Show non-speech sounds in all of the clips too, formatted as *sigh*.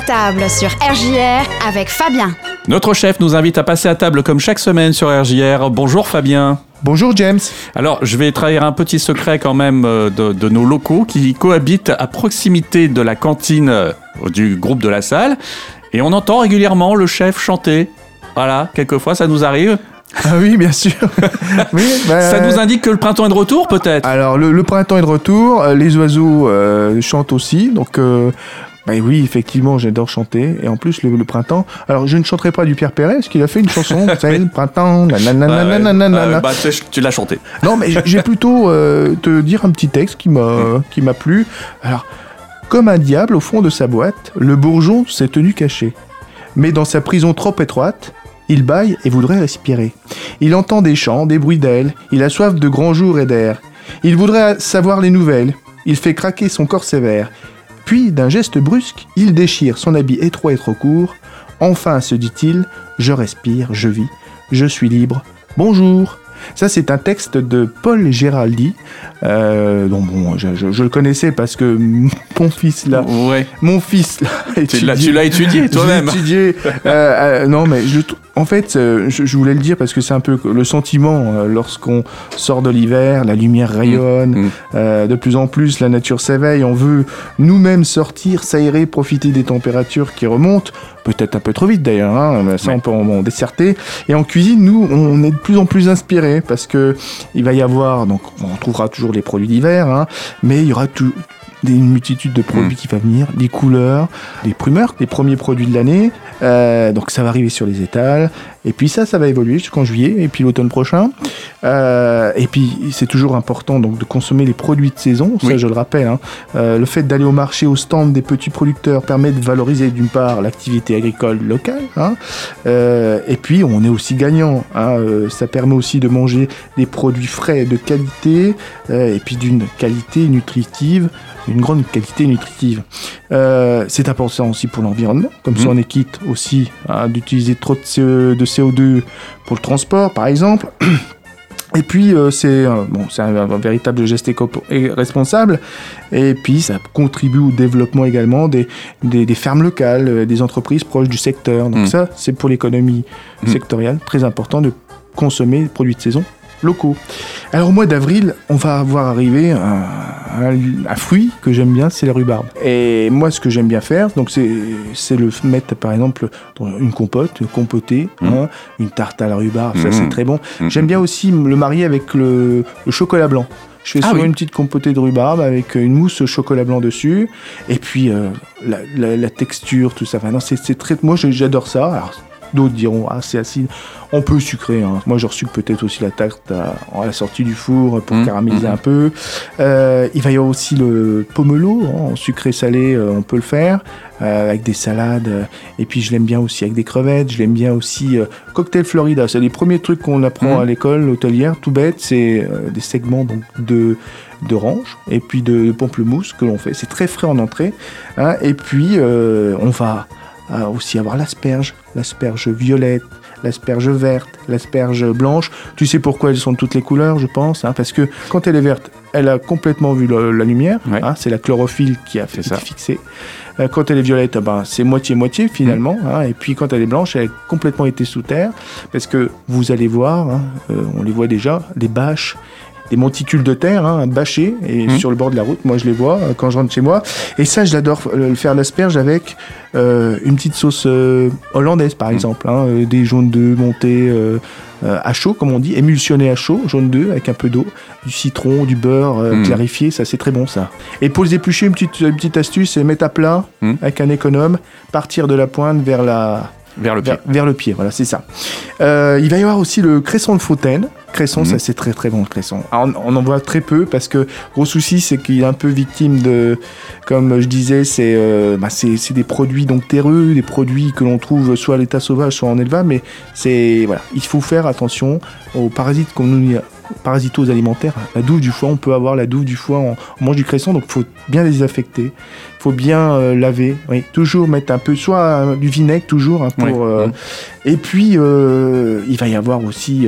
À table sur RJR avec Fabien. Notre chef nous invite à passer à table comme chaque semaine sur RJR. Bonjour Fabien. Bonjour James. Alors, je vais trahir un petit secret quand même euh, de, de nos locaux qui cohabitent à proximité de la cantine euh, du groupe de la salle. Et on entend régulièrement le chef chanter. Voilà, quelquefois ça nous arrive. Ah oui, bien sûr. *laughs* oui, bah, Ça nous indique que le printemps est de retour peut-être Alors, le, le printemps est de retour, euh, les oiseaux euh, chantent aussi, donc... euh, bah oui, effectivement, j'adore chanter. Et en plus, le, le printemps. Alors, je ne chanterai pas du Pierre Perret, parce qu'il a fait une chanson, le printemps, bah, tu, l'as chanté. Non, mais j'ai plutôt euh, te dire un petit texte qui m'a *laughs* qui m'a plu. Alors, comme un diable au fond de sa boîte, le bourgeon s'est tenu caché. Mais dans sa prison trop étroite, il bâille et voudrait respirer. Il entend des chants, des bruits d'ailes, il a soif de grands jours et d'air. Il voudrait savoir les nouvelles, il fait craquer son corps sévère. Puis, d'un geste brusque, il déchire son habit étroit et trop court. Enfin, se dit-il, je respire, je vis, je suis libre. Bonjour. Ça, c'est un texte de Paul Géraldi. Euh, donc bon, je, je- je le connaissais parce que *laughs* mon fils là, Ouais. mon fils là, a *laughs* Tu l'as, étudié- *laughs* tu l'as étudié toi-même. étudié. Euh, euh, non, mais je, en fait, euh, je, je voulais le dire parce que c'est un peu le sentiment lorsqu'on sort de l'hiver, la lumière rayonne, Mm. euh, de plus en plus la nature s'éveille, on veut nous-mêmes sortir, s'aérer, profiter des températures qui remontent, peut-être un peu trop vite d'ailleurs, hein, mais ça Ouais. on peut en, en disserter. Et en cuisine, nous, on est de plus en plus inspirés parce que il va y avoir, donc on trouvera toujours les produits d'hiver, hein, mais il y aura tout une multitude de produits Mm. qui va venir, des couleurs, des primeurs, les premiers produits de l'année. Euh, donc ça va arriver sur les étals. Et puis ça, ça va évoluer jusqu'en juillet et puis l'automne prochain. Euh, et puis c'est toujours important donc de consommer les produits de saison. Ça, Oui. je le rappelle. hein. Euh, le fait d'aller au marché, au stand des petits producteurs permet de valoriser d'une part l'activité agricole locale. hein. Euh, et puis on est aussi gagnant. hein. Ça permet aussi de manger des produits frais de qualité et puis d'une qualité nutritive, une grande qualité nutritive. Euh, c'est important aussi pour l'environnement, comme ça Mhm. on est quitte aussi hein, d'utiliser trop de, CO, de CO2 pour le transport, par exemple. *clears throat* Et puis euh, c'est euh, bon, un, un véritable geste éco et puis ça contribue au développement également des, des, des fermes locales, euh, des entreprises proches du secteur. Donc Mm. ça, c'est pour l'économie Mm. sectorielle très important de consommer des produits de saison locaux. Alors au mois d'avril, on va voir arriver un, un- un fruit que j'aime bien, c'est la rhubarbe. Et moi, ce que j'aime bien faire, donc c'est le mettre par exemple dans une compote, compoter, Mm. hein, une tarte à la rhubarbe, ça Mm. c'est très bon. Mm. J'aime bien aussi le marier avec le, le chocolat blanc. Je fais Ah souvent oui. une petite compotée de rhubarbe avec une mousse au chocolat blanc dessus. Et puis euh, la, la- la texture, tout ça. Enfin, non, c'est très. Moi, j'adore ça. Alors, d'autres diront, ah, c'est acide. On peut sucrer. hein. Moi, je reçois peut-être aussi la tarte à, à la sortie du four pour Mm, caraméliser mm. un peu. Euh, il va y avoir aussi le pomelo, hein, en sucré-salé, euh, on peut le faire. euh, avec des salades. et puis, je l'aime bien aussi avec des crevettes. Je l'aime bien aussi. cocktail Florida, c'est les premiers trucs qu'on apprend à l'école hôtelière, tout bête. C'est des segments donc, de d'orange et puis de pamplemousse que l'on fait. C'est très frais en entrée. hein. Et puis, on va aussi avoir l'asperge, l'asperge violette, l'asperge verte, l'asperge blanche. Tu sais pourquoi elles sont de toutes les couleurs, je pense, hein, parce que quand elle est verte, elle a complètement vu le- la lumière. Ouais. hein, c'est la chlorophylle qui a fait ça. fixée. Euh, quand elle est violette, eh ben, c'est moitié-moitié finalement. Mm. hein, et puis quand elle est blanche, elle a complètement été sous terre. Parce que vous allez voir, euh, on les voit déjà, des bâches, des monticules de terre hein, bâchés et Mm. sur le bord de la route. Moi, je les vois euh, quand je rentre chez moi. Et ça, je l'adore euh, faire l'asperge avec euh, une petite sauce euh, hollandaise, par Mm. exemple. hein, des jaunes d'œufs montés à chaud, comme on dit, émulsionnés à chaud, jaune d'œuf avec un peu d'eau, du citron, du beurre euh, Mm. clarifié. Ça, c'est très bon, ça. Et pour les éplucher, une petite, une petite astuce, c'est mettre à plat avec un économe, partir de la pointe vers la Vers le pied. vers, vers le pied, voilà, c'est ça. Euh, il va y avoir aussi le cresson de Fautaine. Cresson, Mhm. ça c'est très très bon le cresson. Alors, on, on en voit très peu parce que gros souci c'est qu'il est un peu victime de, comme je disais, c'est euh, bah, c'est des produits donc terreux, des produits que l'on trouve soit à l'état sauvage, soit en élevage, mais c'est voilà, il faut faire attention aux parasites qu'on nous parasitoses alimentaires. La douve du foie, on peut avoir la douve du foie, on, on mange du cresson, donc il faut bien les désinfecter, il faut bien euh, laver, oui, toujours mettre un peu, soit euh, du vinaigre toujours hein, pour. Mhm. et puis il va y avoir aussi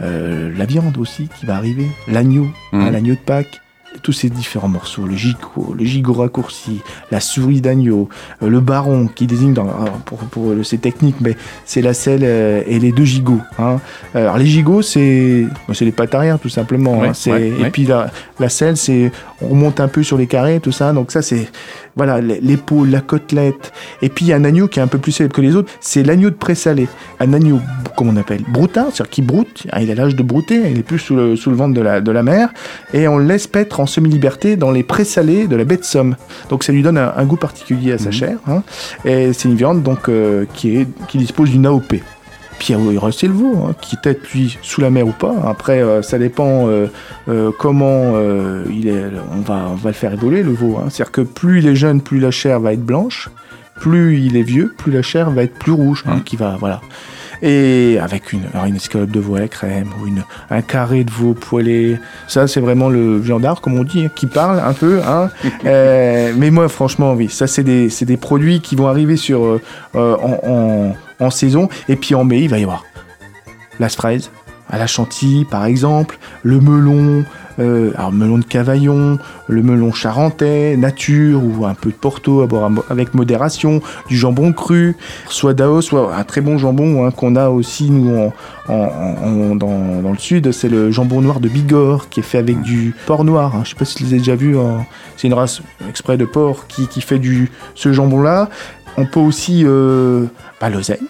la viande aussi qui va arriver, l'agneau, hein, Mhm. l'agneau de Pâques. Tous ces différents morceaux, le gigot, le gigot raccourci, la souris d'agneau, euh, le baron qui désigne dans, pour, pour ces techniques, mais c'est la selle euh, et les deux gigots. Hein. Alors les gigots, c'est c'est les pattes arrière tout simplement. Ouais, hein. C'est- ouais, et ouais. puis la, la selle, c'est on remonte un peu sur les carrés, tout ça. Donc ça, c'est voilà l'épaule, la côtelette. Et puis il y a un agneau qui est un peu plus célèbre que les autres, c'est l'agneau de présalé. Un agneau, comment on appelle Broutard, c'est-à-dire qui broute. Ah, Il a l'âge de brouter, il est plus sous le, sous le ventre de la, de la mer. Et on le laisse paître en semi-liberté dans les présalés de la baie de Somme. Donc ça lui donne un, un goût particulier à sa Mhm. chair. hein. Et c'est une viande donc, euh, qui, est, qui dispose d'une AOP. Puis il y a aussi le veau, hein, qui peut-être lui sous la mer ou pas. Après, euh, ça dépend euh, euh, comment euh, il est, on, va, on va le faire évoluer, le veau. hein. C'est-à-dire que plus il est jeune, plus la chair va être blanche. Plus il est vieux, plus la chair va être plus rouge. hein, Mhm. qui va, voilà. Et avec une, une escalope de veau à la crème ou une, un carré de veau poêlé. Ça, c'est vraiment le viandard, comme on dit, hein, qui parle un peu. Hein. *laughs* Euh, mais moi, franchement, oui, ça, c'est des, des produits qui vont arriver sur, euh, euh, en, en- en saison. Et puis en mai, il va y avoir la fraise à la chantilly, par exemple, le melon, euh, alors melon de Cavaillon, le melon charentais, nature ou un peu de Porto à boire avec modération, du jambon cru, soit d'Ao, soit un très bon jambon hein, qu'on a aussi nous en, en- en- dans, dans le sud, c'est le jambon noir de Bigorre qui est fait avec du porc noir. hein. Je sais pas si vous l'avez déjà vu, hein. c'est une race exprès de porc qui, qui fait du ce jambon-là. On peut aussi euh, bah, l'oseille.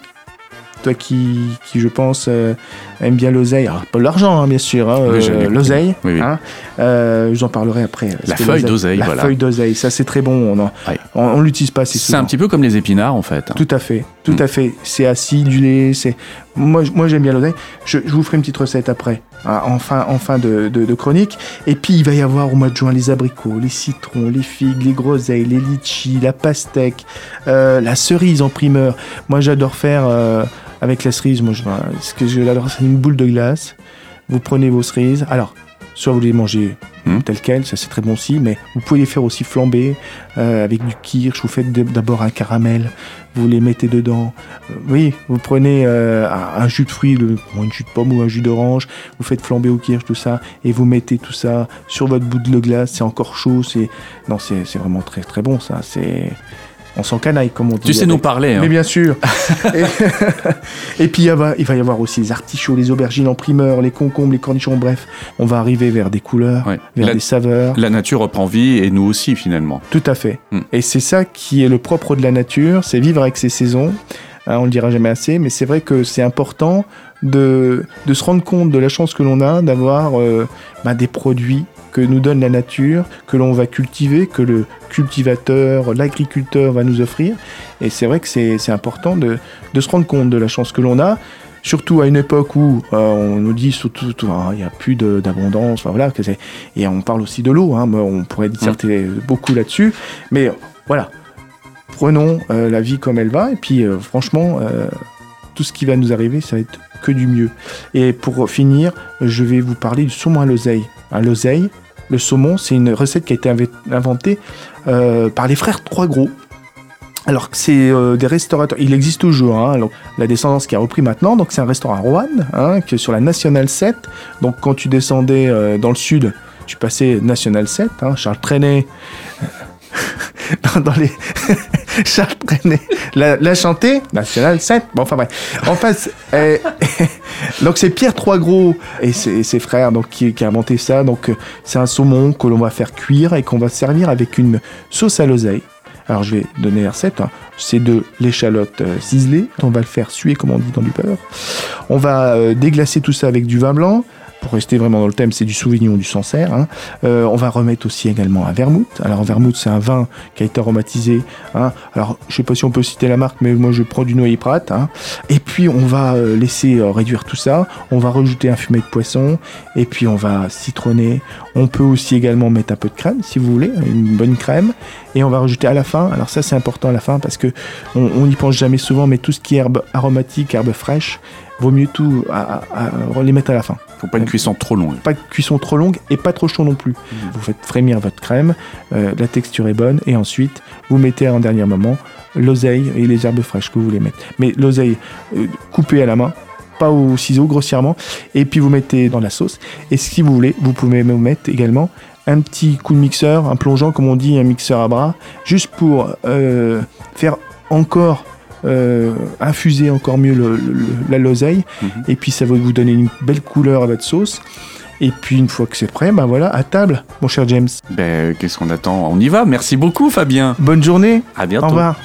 Toi qui, qui, je pense, euh, aime bien l'oseille. Alors, pas l'argent, hein, bien sûr. hein, Oui, euh, l'oseille. Oui, oui. hein. Euh, J'en parlerai après. La feuille d'oseille, La voilà. feuille d'oseille, ça c'est très bon. On Ouais. on, on l'utilise pas assez C'est un petit peu comme les épinards en fait. Tout à fait, tout Mm. à fait. C'est acidulé, c'est. Moi, moi j'aime bien l'oseille. Je, je vous ferai une petite recette après, hein, en fin, de- de chronique. Et puis il va y avoir au mois de juin les abricots, les citrons, les figues, les groseilles, les litchis, la pastèque, euh, la cerise en primeur. Moi j'adore faire euh, avec la cerise. Moi, je, ce que j'adore, c'est une boule de glace. Vous prenez vos cerises. Alors, soit vous les mangez Mm. telles quelles, ça c'est très bon aussi, mais vous pouvez les faire aussi flamber euh, avec du kirsch. Vous faites d'abord un caramel, vous les mettez dedans. Euh, oui, vous prenez euh, un, un jus de fruits, le, une jus de pomme ou un jus d'orange, vous faites flamber au kirsch, tout ça, et vous mettez tout ça sur votre bout de glace. C'est encore chaud, c'est non, c'est c'est vraiment très très bon ça. C'est on s'en canaille comme on dit. Tu sais avec- nous parler. hein. mais bien sûr. et, *laughs* et puis il va, il va y avoir aussi les artichauts, les aubergines en primeur, les concombres, les cornichons, bref. On va arriver vers des couleurs, Ouais. vers La, des saveurs. la nature reprend vie et nous aussi finalement. Tout à fait. Mm. Et c'est ça qui est le propre de la nature, c'est vivre avec ses saisons. Hein, on le dira jamais assez, mais c'est vrai que c'est important de, de se rendre compte de la chance que l'on a d'avoir euh, bah, des produits que nous donne la nature, que l'on va cultiver, que le cultivateur, l'agriculteur va nous offrir. Et c'est vrai que c'est important de, de se rendre compte de la chance que l'on a. Surtout à une époque où euh, on nous dit surtout tout- ah, il n'y a plus d'abondance, enfin, voilà, que et on parle aussi de l'eau, hein, on pourrait disserter beaucoup là-dessus, mais voilà, prenons euh, la vie comme elle va, et puis euh, franchement, tout ce qui va nous arriver, ça va être que du mieux. Et pour finir, je vais vous parler du saumon à l'oseille. L'oseille, le saumon, c'est une recette qui a été inve- inventée euh, par les frères Trois Gros. Alors que c'est euh, des restaurateurs, il existe toujours, hein, la descendance qui a repris maintenant, donc c'est un restaurant à Roanne, hein, qui sur la National 7. Donc quand tu descendais euh, dans le sud, tu passais National 7, hein, Charles Trenet, *laughs* dans les... *laughs* *laughs* Charles Trenet, la, la chantée, National 7, bon enfin bref. En face, euh, *laughs* donc c'est Pierre Troisgros et ses, frères donc, qui, qui a inventé ça. Donc euh, c'est un saumon que l'on va faire cuire et qu'on va servir avec une sauce à l'oseille. Alors je vais donner la recette. hein. C'est de l'échalote euh, ciselée. On va le faire suer comme on dit dans du beurre. On va déglacer tout ça avec du vin blanc. Pour rester vraiment dans le thème, c'est du Sauvignon ou du Sancerre. hein. Euh, on va remettre aussi également un vermouth. Alors vermouth, c'est un vin qui a été aromatisé. hein. Alors je sais pas si on peut citer la marque, mais moi je prends du Noyer Prat. hein. Et puis on va euh, laisser euh, réduire tout ça. On va rajouter un fumet de poisson. Et puis on va citronner. On peut aussi également mettre un peu de crème, si vous voulez, une bonne crème. Et on va rajouter à la fin. Alors ça c'est important à la fin parce que on n'y pense jamais souvent, mais tout ce qui est herbe aromatique, herbe fraîche, vaut mieux tout les mettre à la fin. Faut pas une cuisson trop longue. Pas de cuisson trop longue et pas trop chaud non plus. Vous faites frémir votre crème, euh, la texture est bonne et ensuite vous mettez en dernier moment l'oseille et les herbes fraîches que vous voulez mettre. Mais l'oseille euh, coupée à la main, pas au ciseau grossièrement, et puis vous mettez dans la sauce. Et si vous voulez, vous pouvez même mettre également un petit coup de mixeur, un plongeant comme on dit, un mixeur à bras, juste pour euh, faire encore euh, infuser encore mieux le- le- le- la l'oseille. Mhm. Et puis ça va vous donner une belle couleur à votre sauce. Et puis une fois que c'est prêt, ben voilà, à table, mon cher James. Ben, qu'est-ce qu'on attend? On y va. Merci beaucoup, Fabien. Bonne journée. À bientôt. Au revoir.